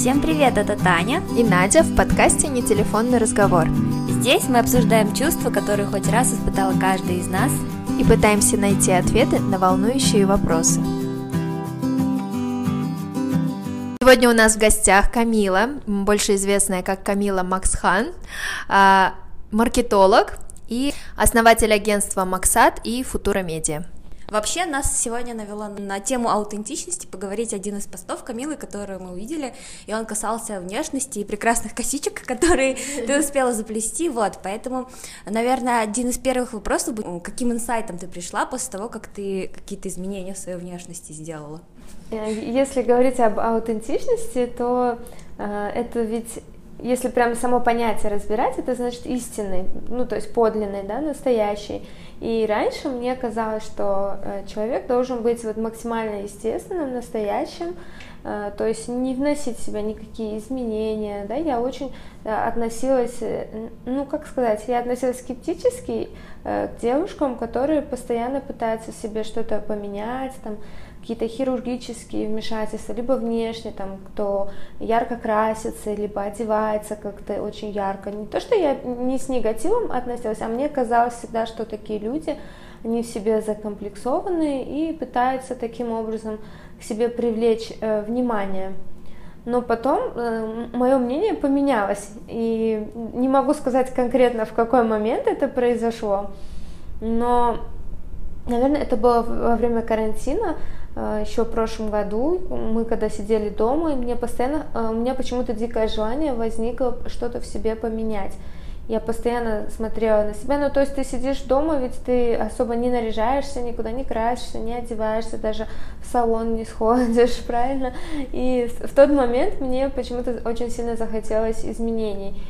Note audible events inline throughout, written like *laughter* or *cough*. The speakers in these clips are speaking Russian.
Всем привет, это Таня и Надя в подкасте «Не телефонный разговор». Здесь мы обсуждаем чувства, которые хоть раз испытал каждый из нас и пытаемся найти ответы на волнующие вопросы. Сегодня у нас в гостях Камила, больше известная как Камила Максхан, а, маркетолог и основатель агентства Максат и Футура Медиа. Вообще нас сегодня навело на тему аутентичности поговорить один из постов Камилы, который мы увидели, и он касался внешности и прекрасных косичек, *laughs* которые ты успела заплести, вот, поэтому, наверное, один из первых вопросов каким инсайтом ты пришла после того, как ты какие-то изменения в своей внешности сделала? Э, если говорить об аутентичности, то э, это ведь если прям само понятие разбирать, это значит истинный, ну то есть подлинный, да, настоящий. И раньше мне казалось, что э, человек должен быть вот максимально естественным, настоящим, э, то есть не вносить в себя никакие изменения, да, я очень э, относилась, ну как сказать, я относилась скептически к девушкам, которые постоянно пытаются себе что-то поменять, там, какие-то хирургические вмешательства, либо внешне, там, кто ярко красится, либо одевается как-то очень ярко. Не то, что я не с негативом относилась, а мне казалось всегда, что такие люди, они в себе закомплексованы и пытаются таким образом к себе привлечь э, внимание. Но потом э, мое мнение поменялось, и не могу сказать конкретно, в какой момент это произошло, но, наверное, это было во время карантина, еще в прошлом году, мы когда сидели дома, и мне постоянно, а, у меня почему-то дикое желание возникло что-то в себе поменять. Я постоянно смотрела на себя, ну то есть ты сидишь дома, ведь ты особо не наряжаешься, никуда не красишься, не одеваешься, даже в салон не *laughs* сходишь, правильно? И в тот момент мне почему-то очень сильно захотелось изменений.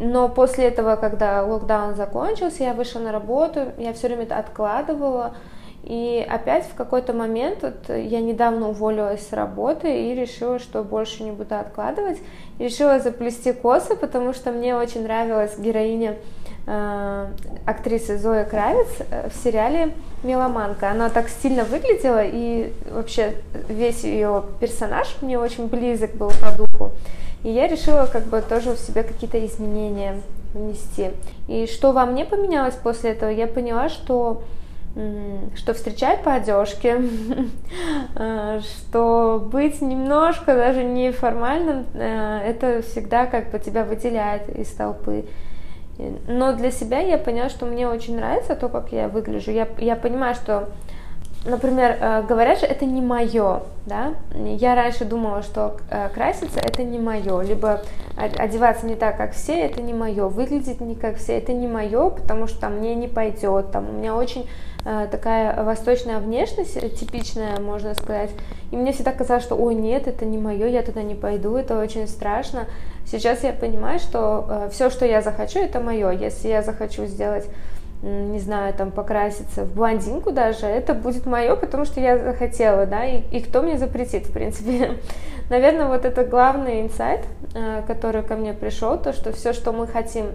Но после этого, когда локдаун закончился, я вышла на работу, я все время это откладывала, и опять в какой-то момент, вот я недавно уволилась с работы и решила, что больше не буду откладывать. И решила заплести косы, потому что мне очень нравилась героиня э, актрисы Зоя Кравец э, в сериале «Меломанка». Она так стильно выглядела, и вообще весь ее персонаж мне очень близок был по духу. И я решила как бы тоже в себе какие-то изменения внести. И что во мне поменялось после этого, я поняла, что что встречать по одежке, *laughs* э, что быть немножко даже неформальным, э, это всегда как бы тебя выделяет из толпы. Но для себя я поняла, что мне очень нравится то, как я выгляжу. Я, я понимаю, что, например, э, говорят же, это не мое, да. Я раньше думала, что краситься это не мое, либо одеваться не так, как все, это не мое, выглядеть не как все, это не мое, потому что мне не пойдет, там у меня очень такая восточная внешность, э, типичная, можно сказать. И мне всегда казалось, что, ой, нет, это не мое, я туда не пойду, это очень страшно. Сейчас я понимаю, что э, все, что я захочу, это мое. Если я захочу сделать не знаю, там покраситься в блондинку даже, это будет мое, потому что я захотела, да, и, и кто мне запретит, в принципе. *laughs* Наверное, вот это главный инсайт, который ко мне пришел, то, что все, что мы хотим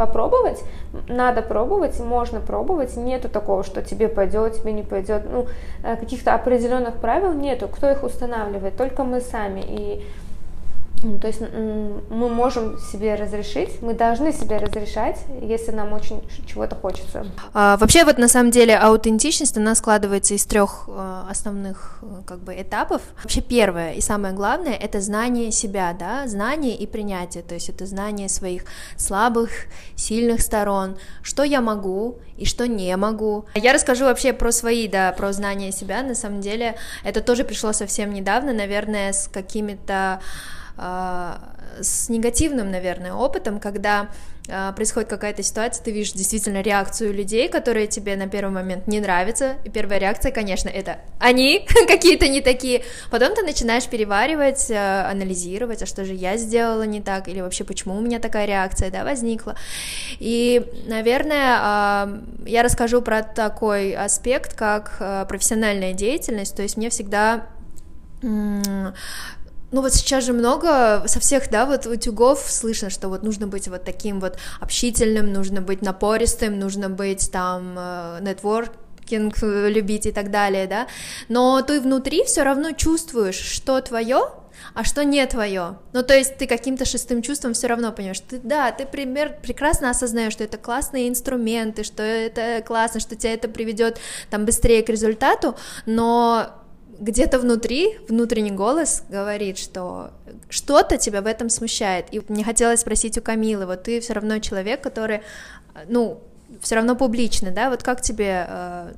попробовать, надо пробовать, можно пробовать, нету такого, что тебе пойдет, тебе не пойдет, ну, э, каких-то определенных правил нету, кто их устанавливает, только мы сами, и то есть мы можем себе разрешить, мы должны себе разрешать, если нам очень чего-то хочется. А, вообще вот на самом деле аутентичность, она складывается из трех э, основных э, как бы этапов. Вообще первое и самое главное — это знание себя, да, знание и принятие, то есть это знание своих слабых, сильных сторон, что я могу и что не могу. Я расскажу вообще про свои, да, про знание себя, на самом деле это тоже пришло совсем недавно, наверное, с какими-то с негативным, наверное, опытом, когда а, происходит какая-то ситуация, ты видишь действительно реакцию людей, которые тебе на первый момент не нравятся, и первая реакция, конечно, это они? *laughs* Какие-то не такие, потом ты начинаешь переваривать, а, анализировать, а что же я сделала не так, или вообще почему у меня такая реакция, да, возникла, и, наверное, я расскажу про такой аспект, как профессиональная деятельность, то есть мне всегда ну вот сейчас же много со всех, да, вот утюгов слышно, что вот нужно быть вот таким вот общительным, нужно быть напористым, нужно быть там э, network кукинг любить и так далее, да, но ты внутри все равно чувствуешь, что твое, а что не твое. Ну, то есть ты каким-то шестым чувством все равно понимаешь, ты, да, ты пример, прекрасно осознаешь, что это классные инструменты, что это классно, что тебя это приведет там быстрее к результату, но где-то внутри, внутренний голос говорит, что что-то тебя в этом смущает. И мне хотелось спросить у Камилы, вот ты все равно человек, который, ну, все равно публичный, да, вот как тебе э,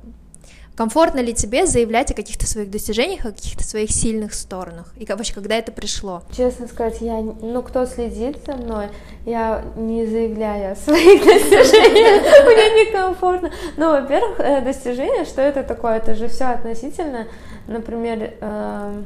Комфортно ли тебе заявлять о каких-то своих достижениях, о каких-то своих сильных сторонах? И вообще, когда это пришло? Честно сказать, я, ну, кто следит за мной, я не заявляю о своих *laughs* достижениях, мне некомфортно. Ну, во-первых, э, достижения, что это такое? Это же все относительно. Например, эм,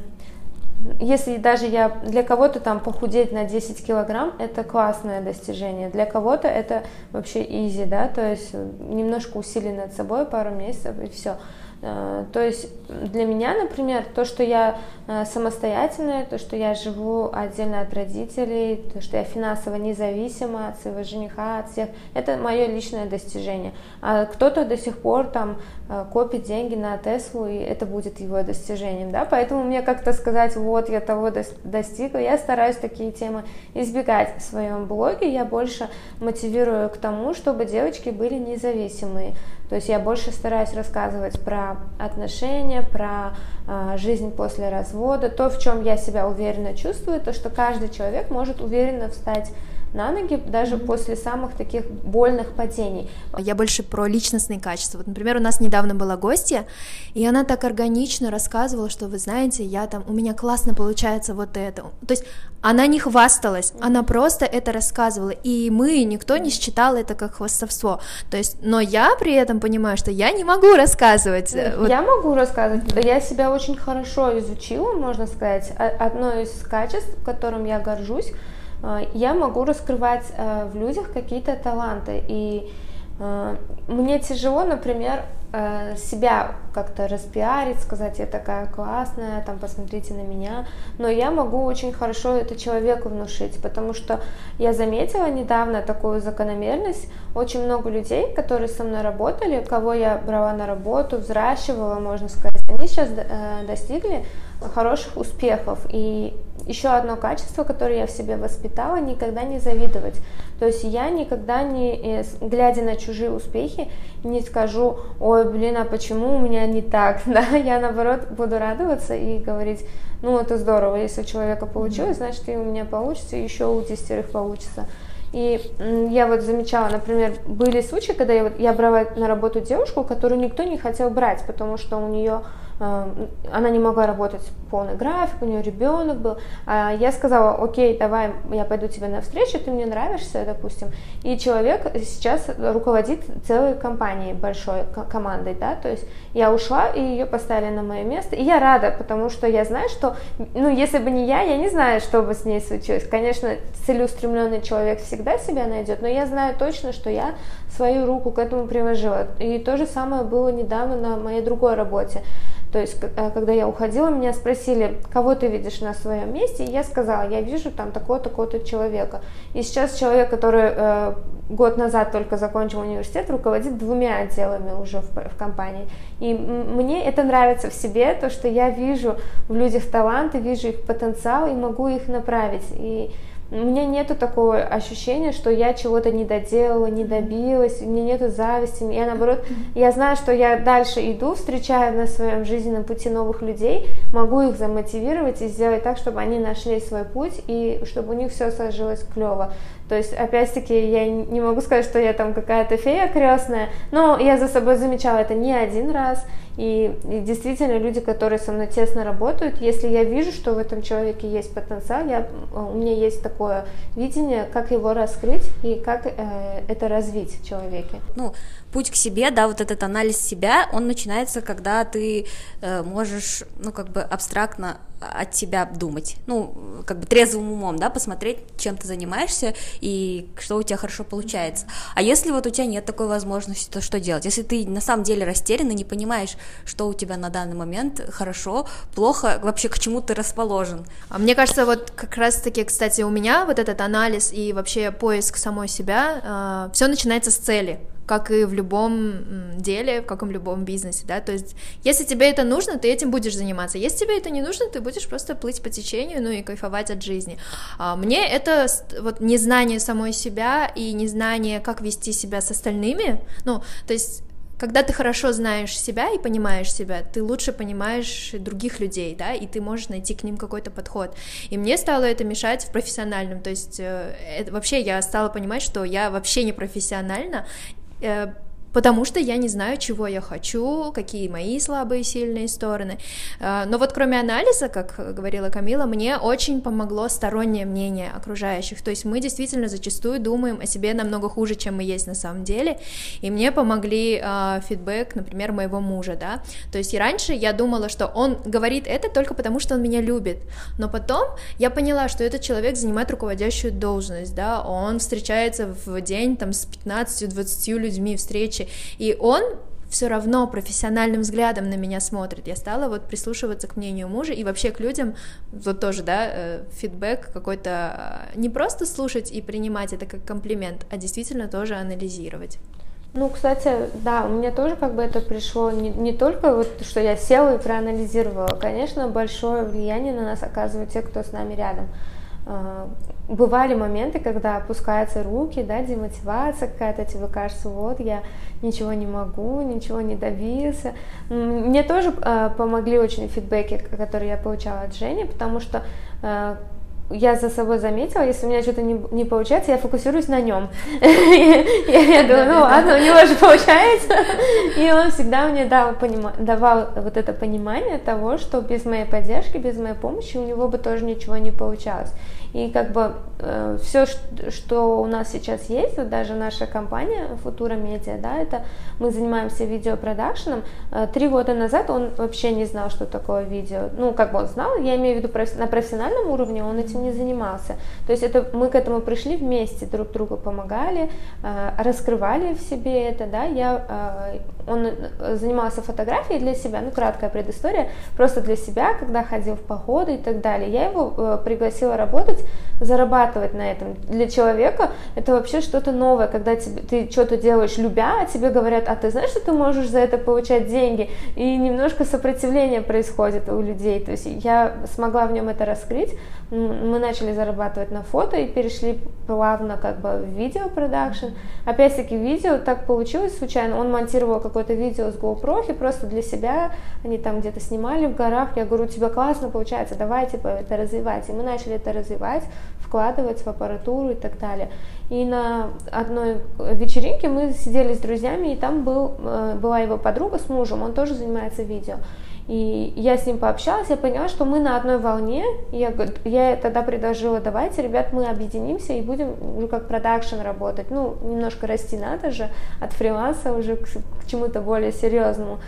если даже я для кого-то там похудеть на 10 килограмм, это классное достижение. Для кого-то это вообще изи, да, то есть немножко усилий над собой, пару месяцев и все. Э, то есть для меня, например, то, что я э, самостоятельная, то, что я живу отдельно от родителей, то, что я финансово независима от своего жениха, от всех, это мое личное достижение. А кто-то до сих пор там э, копит деньги на Теслу, и это будет его достижением, да, поэтому мне как-то сказать, вот, я того достигла, я стараюсь такие темы избегать в своем блоге, я больше мотивирую к тому, чтобы девочки были независимые, то есть я больше стараюсь рассказывать про отношения, про э, жизнь после развода, то, в чем я себя уверенно чувствую, то, что каждый человек может уверенно встать на ноги даже mm-hmm. после самых таких больных падений. Я больше про личностные качества. Вот, например, у нас недавно была гостья, и она так органично рассказывала, что вы знаете, я там, у меня классно получается вот это. То есть она не хвасталась, mm-hmm. она просто это рассказывала, и мы, никто не считал это как хвастовство. То есть, но я при этом понимаю, что я не могу рассказывать. Mm-hmm. Вот. Я могу рассказывать, mm-hmm. я себя очень хорошо изучила, можно сказать. Одно из качеств, которым я горжусь, я могу раскрывать а, в людях какие-то таланты. И а, мне тяжело, например, себя как-то распиарить, сказать, я такая классная, там, посмотрите на меня, но я могу очень хорошо это человеку внушить, потому что я заметила недавно такую закономерность, очень много людей, которые со мной работали, кого я брала на работу, взращивала, можно сказать, они сейчас э, достигли хороших успехов. И еще одно качество, которое я в себе воспитала, никогда не завидовать. То есть я никогда не, э, глядя на чужие успехи, не скажу, ой, блин, а почему у меня не так, *laughs* да, я наоборот буду радоваться и говорить, ну, это здорово, если у человека получилось, значит, и у меня получится, и еще у десятерых получится. И я вот замечала, например, были случаи, когда я, вот, я брала на работу девушку, которую никто не хотел брать, потому что у нее она не могла работать полный график, у нее ребенок был. А я сказала, окей, давай, я пойду тебе навстречу, ты мне нравишься, допустим. И человек сейчас руководит целой компанией, большой командой, да, то есть я ушла, и ее поставили на мое место, и я рада, потому что я знаю, что, ну, если бы не я, я не знаю, что бы с ней случилось. Конечно, целеустремленный человек всегда себя найдет, но я знаю точно, что я свою руку к этому приложила. И то же самое было недавно на моей другой работе. То есть, э, когда я уходила, меня спросили, кого ты видишь на своем месте, и я сказала, я вижу там такого-то, человека. И сейчас человек, который э, год назад только закончил университет, руководит двумя отделами уже в, в компании. И мне это нравится в себе, то, что я вижу в людях таланты, вижу их потенциал и могу их направить. И у меня нету такого ощущения, что я чего-то не доделала, не добилась, у меня нету зависти. Я наоборот, я знаю, что я дальше иду, встречаю на своем жизненном пути новых людей, могу их замотивировать и сделать так, чтобы они нашли свой путь и чтобы у них все сложилось клево. То есть, опять-таки, я не могу сказать, что я там какая-то фея крестная, но я за собой замечала это не один раз. И, и действительно, люди, которые со мной тесно работают, если я вижу, что в этом человеке есть потенциал, я, у меня есть такое видение, как его раскрыть и как э, это развить в человеке. Ну, путь к себе, да, вот этот анализ себя, он начинается, когда ты э, можешь, ну, как бы абстрактно от себя думать, ну, как бы трезвым умом, да, посмотреть, чем ты занимаешься и что у тебя хорошо получается. А если вот у тебя нет такой возможности, то что делать? Если ты на самом деле растерян и не понимаешь, что у тебя на данный момент хорошо, плохо, вообще к чему ты расположен? А мне кажется, вот как раз-таки, кстати, у меня вот этот анализ и вообще поиск самой себя, э, все начинается с цели. Как и в любом деле, в любом бизнесе, да, то есть если тебе это нужно, ты этим будешь заниматься, если тебе это не нужно, ты будешь просто плыть по течению, ну и кайфовать от жизни. А мне это вот незнание самой себя и незнание, как вести себя с остальными, ну, то есть когда ты хорошо знаешь себя и понимаешь себя, ты лучше понимаешь других людей, да, и ты можешь найти к ним какой-то подход. И мне стало это мешать в профессиональном, то есть э, это, вообще я стала понимать, что я вообще не профессиональна, э, потому что я не знаю, чего я хочу, какие мои слабые и сильные стороны. А, но вот кроме анализа, как говорила Камила, мне очень помогло стороннее мнение окружающих. То есть мы действительно зачастую думаем о себе намного хуже, чем мы есть на самом деле. И мне помогли э, фидбэк, например, моего мужа, да. То есть и раньше я думала, что он говорит это только потому, что он меня любит. Но потом я поняла, что этот человек занимает руководящую должность, да. Он встречается в день там с 15-20 людьми встречи и он все равно профессиональным взглядом на меня смотрит. Я стала вот прислушиваться к мнению мужа и вообще к людям, вот тоже, да, э, фидбэк какой-то, э, не просто слушать и принимать это как комплимент, а действительно тоже анализировать. Ну, кстати, да, у меня тоже как бы это пришло не, не только вот, что я села и проанализировала. Конечно, большое влияние на нас оказывают те, кто с нами рядом. А, бывали моменты, когда опускаются руки, да, демотивация какая-то, тебе кажется, вот я ничего не могу, ничего не добился. Мне тоже э, помогли очень фидбэки, которые я получала от Жени, потому что э, я за собой заметила, если у меня что-то не, не получается, я фокусируюсь на нем. *laughs* Я думаю, ну ладно, у него же получается. И он всегда мне давал вот это понимание того, что без моей поддержки, без моей помощи у него бы тоже ничего не получалось. И как бы э, все, что у нас сейчас есть, вот даже наша компания Futura Media, да, это мы занимаемся видеопродакшеном. Э, три года назад он вообще не знал, что такое видео. Ну, как бы он знал, я имею в виду на профессиональном уровне, он этим не занимался. То есть это мы к этому пришли вместе, друг другу помогали, э, раскрывали в себе это, да. Я, э, он занимался фотографией для себя, ну, краткая предыстория, просто для себя, когда ходил в походы и так далее. Я его э, пригласила работать работать, зарабатывать на этом. Для человека это вообще что-то новое, когда тебе, ты что-то делаешь любя, а тебе говорят, а ты знаешь, что ты можешь за это получать деньги? И немножко сопротивление происходит у людей. То есть я смогла в нем это раскрыть. Мы начали зарабатывать на фото и перешли плавно как бы в видеопродакшн. Опять-таки видео так получилось случайно. Он монтировал какое-то видео с GoPro и просто для себя. Они там где-то снимали в горах. Я говорю, у тебя классно получается, давай типа это развивать. И мы начали это развивать развивать, вкладывать в аппаратуру и так далее. И на одной вечеринке мы сидели с друзьями, и там был, э, была его подруга с мужем, он тоже занимается видео. И я с ним пообщалась, я поняла, что мы на одной волне. Я, я тогда предложила, давайте, ребят, мы объединимся и будем уже как продакшн работать. Ну, немножко расти надо же от фриланса уже к, к чему-то более серьезному.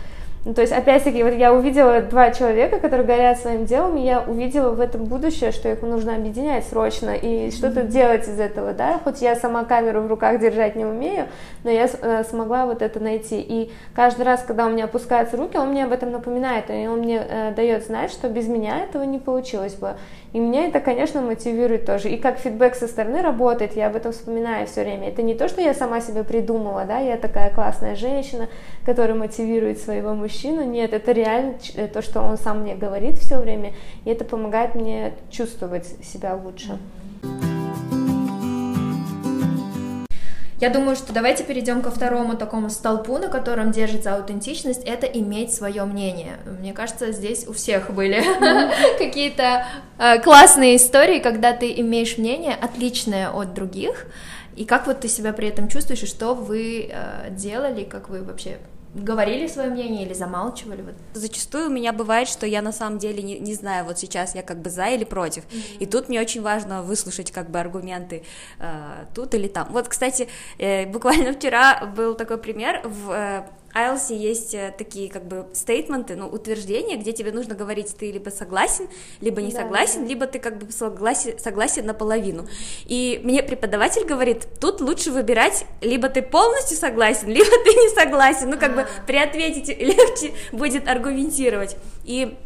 Ну, то есть, опять-таки, вот я увидела два человека, которые горят своим делом, и я увидела в этом будущее, что их нужно объединять срочно и mm-hmm. что-то делать из этого, да, хоть я сама камеру в руках держать не умею, но я э, смогла вот это найти. И каждый раз, когда у меня опускаются руки, он мне об этом напоминает, и он мне э, дает знать, что без меня этого не получилось бы. И меня это, конечно, мотивирует тоже. И как фидбэк со стороны работает, я об этом вспоминаю все время. Это не то, что я сама себе придумала, да, я такая классная женщина, которая мотивирует своего мужчину. Нет, это реально то, что он сам мне говорит все время, и это помогает мне чувствовать себя лучше. Я думаю, что давайте перейдем ко второму такому столпу, на котором держится аутентичность, это иметь свое мнение. Мне кажется, здесь у всех были *laughs* какие-то э, классные истории, когда ты имеешь мнение отличное от других, и как вот ты себя при этом чувствуешь, и что вы э, делали, как вы вообще говорили свое мнение или замалчивали? Вот. Зачастую у меня бывает, что я на самом деле не, не знаю, вот сейчас я как бы за или против. Mm-hmm. И тут мне очень важно выслушать как бы аргументы э, тут или там. Вот, кстати, э, буквально *laughs* вчера был такой пример в э, IELTS есть э, такие как бы стейтменты, ну, утверждения, где тебе нужно говорить, ты либо согласен, либо не да, согласен, да. либо ты как бы согласен, согласен наполовину. И мне преподаватель говорит, тут лучше выбирать, либо ты полностью согласен, *laughs* либо ты не согласен. Ну, как А-а-а. бы при ответе легче *laughs* будет аргументировать. И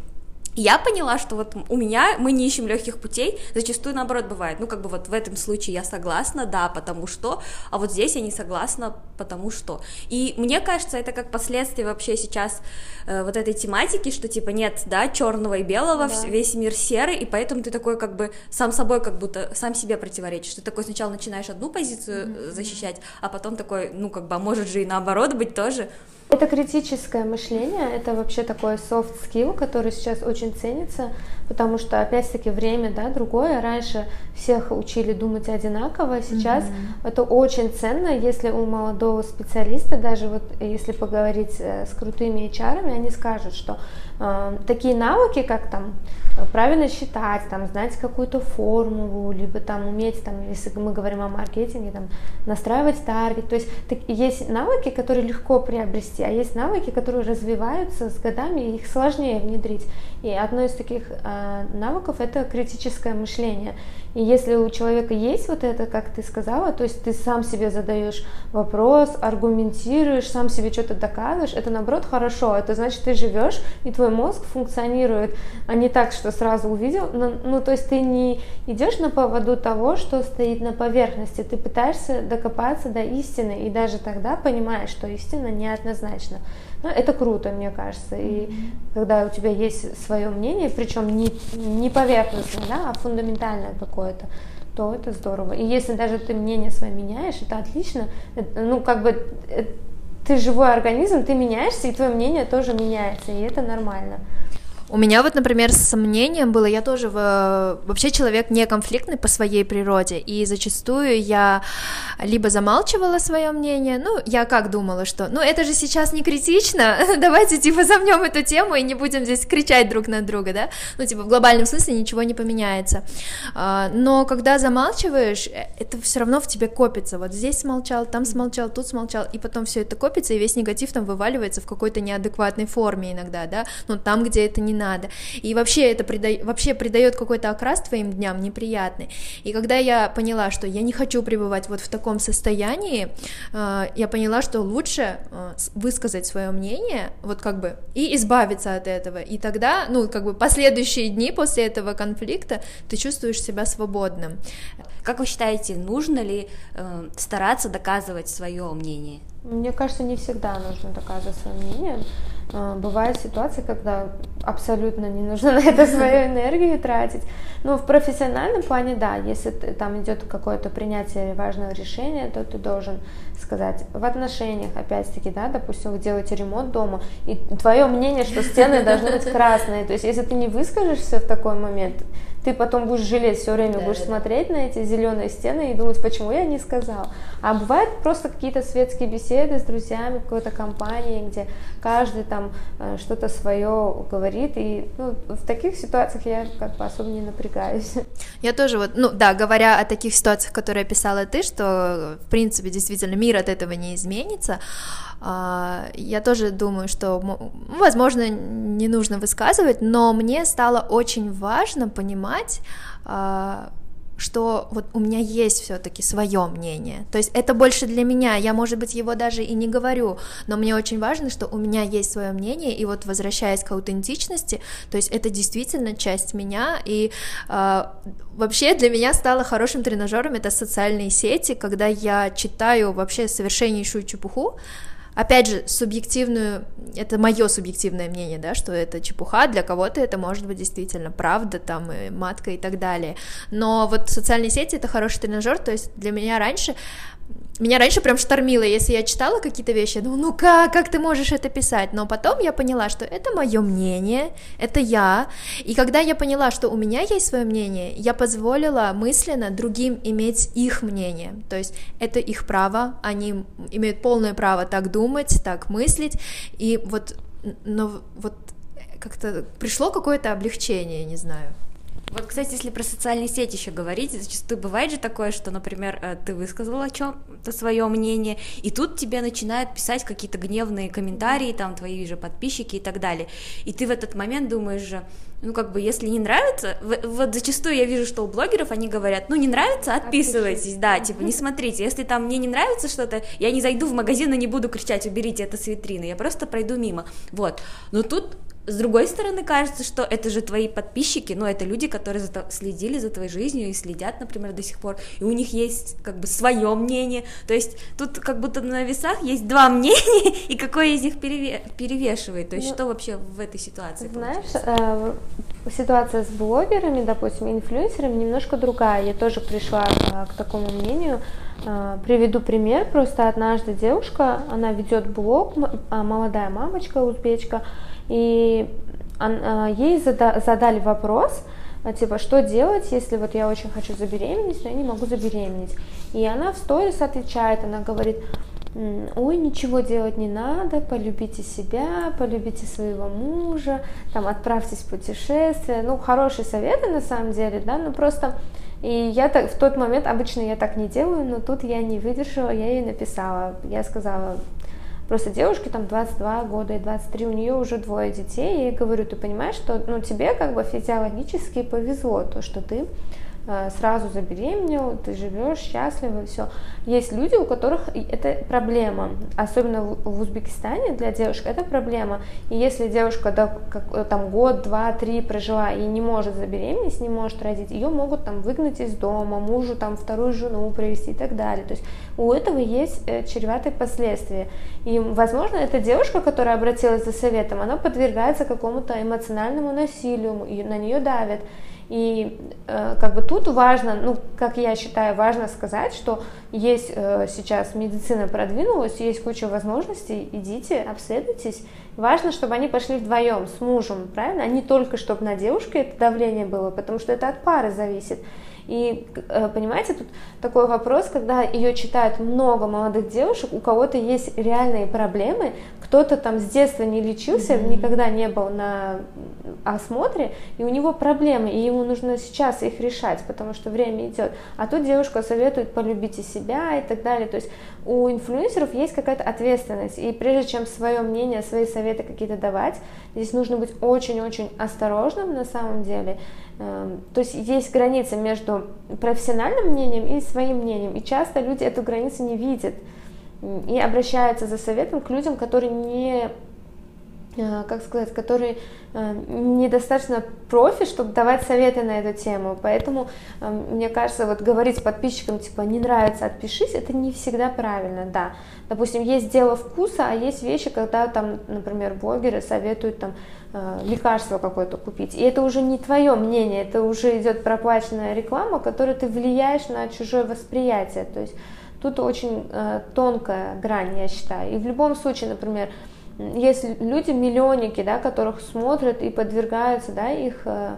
я поняла, что вот у меня мы не ищем легких путей, зачастую наоборот бывает. Ну, как бы вот в этом случае я согласна, да, потому что, а вот здесь я не согласна, потому что. И мне кажется, это как последствие вообще сейчас э, вот этой тематики, что типа нет, да, черного и белого, да. весь мир серый, и поэтому ты такой как бы сам собой как будто сам себе противоречишь. Ты такой сначала начинаешь одну позицию mm-hmm. защищать, а потом такой, ну, как бы, а может же и наоборот быть тоже. Это критическое мышление, это вообще такой soft skill, который сейчас очень ценится, потому что, опять-таки, время, да, другое. Раньше всех учили думать одинаково, сейчас mm-hmm. это очень ценно, если у молодого специалиста, даже вот если поговорить э, с крутыми HR, они скажут, что э, такие навыки, как там правильно считать, там, знать какую-то формулу, либо там уметь, там, если мы говорим о маркетинге, там, настраивать таргет. То есть так, есть навыки, которые легко приобрести, а есть навыки, которые развиваются с годами, и их сложнее внедрить. И одно из таких э, навыков это критическое мышление. И если у человека есть вот это, как ты сказала, то есть ты сам себе задаешь вопрос, аргументируешь, сам себе что-то доказываешь, это наоборот хорошо. Это значит, ты живешь, и твой мозг функционирует, а не так, что сразу увидел. Ну, ну то есть ты не идешь на поводу того, что стоит на поверхности, ты пытаешься докопаться до истины, и даже тогда понимаешь, что истина неоднозначна. Ну, это круто, мне кажется. И когда у тебя есть свое мнение, причем не, не поверхностное, да, а фундаментальное какое-то, то это здорово. И если даже ты мнение свое меняешь, это отлично. Это, ну, как бы э, ты живой организм, ты меняешься, и твое мнение тоже меняется, и это нормально. У меня вот, например, с сомнением было, я тоже в... вообще человек не конфликтный по своей природе, и зачастую я либо замалчивала свое мнение, ну, я как думала, что, ну, это же сейчас не критично, *laughs* давайте, типа, замнем эту тему и не будем здесь кричать друг на друга, да, ну, типа, в глобальном смысле ничего не поменяется, а, но когда замалчиваешь, э, это все равно в тебе копится, вот здесь смолчал, там смолчал, тут смолчал, и потом все это копится, и весь негатив там вываливается в какой-то неадекватной форме иногда, да, ну, там, где это не надо. И вообще это прида... вообще придает какой-то окрас твоим дням неприятный. И когда я поняла, что я не хочу пребывать вот в таком состоянии, э, я поняла, что лучше э, высказать свое мнение, вот как бы, и избавиться от этого. И тогда, ну, как бы последующие дни после этого конфликта ты чувствуешь себя свободным. Как вы считаете, нужно ли э, стараться доказывать свое мнение? Мне кажется, не всегда нужно доказывать свое мнение. А, бывают ситуации, когда абсолютно не нужно *laughs* на это свою энергию тратить. Но в профессиональном плане, да, если там идет какое-то принятие важного решения, то ты должен сказать в отношениях, опять-таки, да, допустим, вы делаете ремонт дома, и твое мнение, что стены должны быть красные, то есть если ты не выскажешься в такой момент, ты потом будешь жалеть все время, да, будешь да. смотреть на эти зеленые стены и думать, почему я не сказал. А бывают просто какие-то светские беседы с друзьями в какой-то компании, где каждый там э, что-то свое говорит, и ну, в таких ситуациях я как бы особо не напрягаюсь. Я тоже вот, ну да, говоря о таких ситуациях, которые описала ты, что в принципе действительно мир от этого не изменится, я тоже думаю, что, возможно, не нужно высказывать, но мне стало очень важно понимать, а, что вот у меня есть все-таки свое мнение. То есть это больше для меня. Я, может быть, его даже и не говорю, но мне очень важно, что у меня есть свое мнение. И вот возвращаясь к аутентичности, то есть это действительно часть меня. И э, вообще для меня стало хорошим тренажером это социальные сети, когда я читаю вообще совершеннейшую чепуху опять же, субъективную, это мое субъективное мнение, да, что это чепуха, для кого-то это может быть действительно правда, там, и матка и так далее, но вот социальные сети — это хороший тренажер, то есть для меня раньше меня раньше прям штормило, если я читала какие-то вещи, я думала, ну как, как ты можешь это писать? Но потом я поняла, что это мое мнение, это я. И когда я поняла, что у меня есть свое мнение, я позволила мысленно другим иметь их мнение. То есть это их право, они имеют полное право так думать, так мыслить. И вот, но вот как-то пришло какое-то облегчение, не знаю. Вот, кстати, если про социальные сети еще говорить, зачастую бывает же такое, что, например, э, ты высказала о чем-то свое мнение, и тут тебе начинают писать какие-то гневные комментарии, там твои же подписчики и так далее. И ты в этот момент думаешь же, ну, как бы, если не нравится, вот зачастую я вижу, что у блогеров они говорят, ну, не нравится, отписывайтесь, да, типа, не смотрите, если там мне не нравится что-то, я не зайду в магазин и не буду кричать, уберите это с витрины, я просто пройду мимо, вот, но тут с другой стороны, кажется, что это же твои подписчики, но это люди, которые за, следили за твоей жизнью и следят, например, до сих пор, и у них есть как бы свое мнение, то есть тут как будто на весах есть два *laughs* мнения, и какое из них переве перевешивает, то есть ну, что вообще в этой ситуации? Знаешь, э, ситуация с блогерами, допустим, инфлюенсерами немножко другая, я тоже пришла э, к такому мнению, Приведу пример. Просто однажды девушка, она ведет блог, а, молодая мамочка, узбечка, и а, ей задали вопрос, а, типа, что делать, если вот я очень хочу забеременеть, но я не могу забеременеть. И она в сторис отвечает, она говорит, ой, ничего делать не надо, полюбите себя, полюбите своего мужа, там, отправьтесь в путешествие. Ну, хорошие советы на самом деле, да, но просто... И я так, в тот момент, обычно я так не делаю, но тут я не выдержала, я ей написала, я сказала, Просто девушке там 22 года и 23, у нее уже двое детей, и говорю, ты понимаешь, что ну, тебе как бы физиологически повезло, то, что ты сразу забеременел, ты живешь счастливо, все. Есть люди, у которых это проблема, особенно в Узбекистане для девушек это проблема. И если девушка да, как, э, там год, два, три прожила и не может забеременеть, не может родить, ее могут там выгнать из дома, мужу там вторую жену привести и так далее. То есть у этого есть э, чреватые последствия. И, возможно, эта девушка, которая обратилась за советом, она подвергается какому-то эмоциональному насилию, и на нее давят. И э, как бы тут важно, ну, как я считаю, важно сказать, что есть э, сейчас медицина продвинулась, есть куча возможностей, идите, обследуйтесь. Важно, чтобы они пошли вдвоем с мужем, правильно, а не только, чтобы на девушке это давление было, потому что это от пары зависит. И, э, понимаете, тут такой вопрос, когда ее читают много молодых девушек, у кого-то есть реальные проблемы, кто-то там с детства не лечился, mm-hmm. никогда не был на осмотре, и у него проблемы, и ему нужно сейчас их решать, потому что время идет. А тут девушка советует полюбите себя и так далее. То есть у инфлюенсеров есть какая-то ответственность, и прежде чем свое мнение, свои советы какие-то давать, здесь нужно быть очень-очень осторожным на самом деле. Эм, то есть есть граница между профессиональным мнением и своим мнением, и часто люди эту границу не видят и обращаются за советом к людям, которые не э, как сказать, которые э, недостаточно профи, чтобы давать советы на эту тему. Поэтому, э, мне кажется, вот говорить подписчикам, типа, не нравится, отпишись, это не всегда правильно, да. Допустим, есть дело вкуса, а есть вещи, когда там, например, блогеры советуют там лекарство какое-то купить. И это уже не твое мнение, это уже идет проплаченная реклама, которой ты влияешь на чужое восприятие. То есть Тут очень э, тонкая грань, я считаю. И в любом случае, например, есть люди, миллионники, да, которых смотрят и подвергаются да, их э,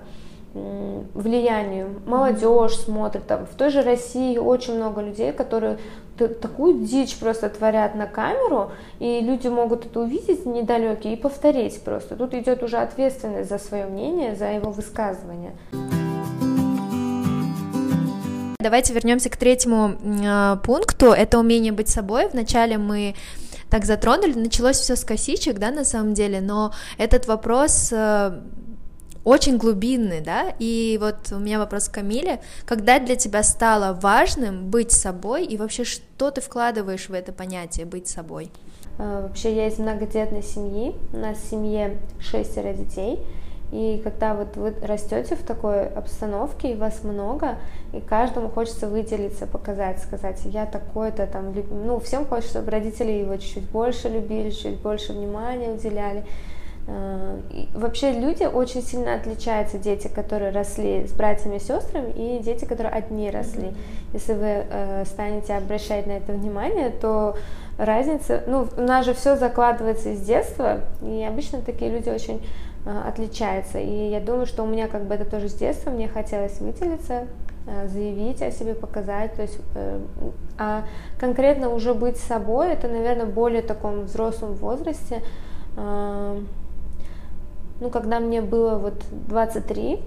влиянию. Молодежь смотрит, там, в той же России очень много людей, которые такую дичь просто творят на камеру, и люди могут это увидеть недалекие и повторить просто. Тут идет уже ответственность за свое мнение, за его высказывание. Давайте вернемся к третьему э, пункту. Это умение быть собой. Вначале мы так затронули, началось все с косичек, да, на самом деле, но этот вопрос э, очень глубинный, да, и вот у меня вопрос к Камиле, когда для тебя стало важным быть собой, и вообще что ты вкладываешь в это понятие быть собой? Вообще я из многодетной семьи, у нас в семье шестеро детей, и когда вот вы растете в такой обстановке, и вас много, и каждому хочется выделиться, показать, сказать, я такой-то там, ну, всем хочется, чтобы родители его чуть-чуть больше любили, чуть больше внимания уделяли. Э, и вообще люди очень сильно отличаются, дети, которые росли с братьями и сестрами, и дети, которые одни росли. Если вы э, станете обращать на это внимание, то разница, ну, у нас же все закладывается из детства, и обычно такие люди очень Э, отличается. И я думаю, что у меня как бы это тоже с детства, мне хотелось выделиться, э, заявить о себе, показать, то есть, э, а конкретно уже быть собой, это, наверное, более таком взрослом возрасте, ну, когда мне было вот 23,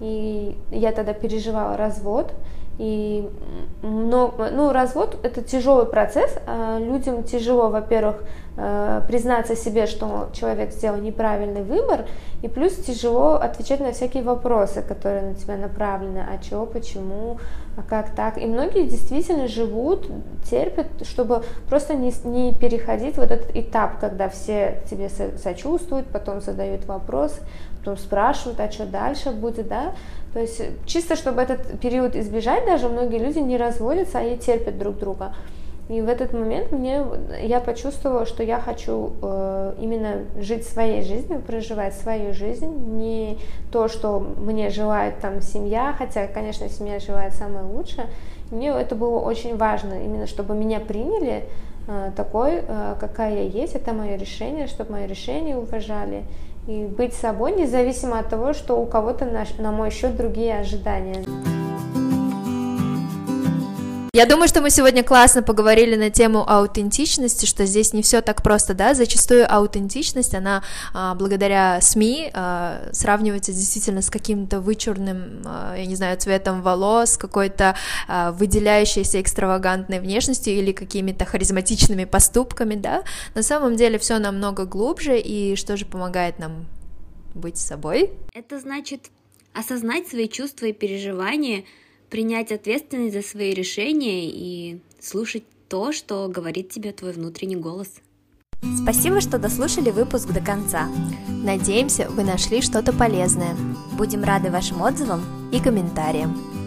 и я тогда переживала развод, и много, ну, развод это тяжелый процесс, а людям тяжело, во-первых, э, признаться себе, что человек сделал неправильный выбор, и плюс тяжело отвечать на всякие вопросы, которые на тебя направлены, а чего, почему, а как так. И многие действительно живут, терпят, чтобы просто не, не переходить вот этот этап, когда все тебе сочувствуют, потом задают вопрос, потом спрашивают, а что дальше будет, да. То есть чисто, чтобы этот период избежать, даже многие люди не разводятся, они терпят друг друга. И в этот момент мне, я почувствовала, что я хочу э, именно жить своей жизнью, проживать свою жизнь, не то, что мне желает там семья, хотя, конечно, семья желает самое лучшее. Мне это было очень важно, именно чтобы меня приняли э, такой, э, какая я есть, это мое решение, чтобы мое решение уважали. И быть собой, независимо от того, что у кого-то на, на мой счет другие ожидания. Я думаю, что мы сегодня классно поговорили на тему аутентичности, что здесь не все так просто, да, зачастую аутентичность, она а, благодаря СМИ а, сравнивается действительно с каким-то вычурным, а, я не знаю, цветом волос, какой-то выделяющейся экстравагантной внешностью или какими-то харизматичными поступками, да, на самом деле все намного глубже, и что же помогает нам быть собой? Это значит осознать свои чувства и переживания, принять ответственность за свои решения и слушать то, что говорит тебе твой внутренний голос. Спасибо, что дослушали выпуск до конца. Надеемся, вы нашли что-то полезное. Будем рады вашим отзывам и комментариям.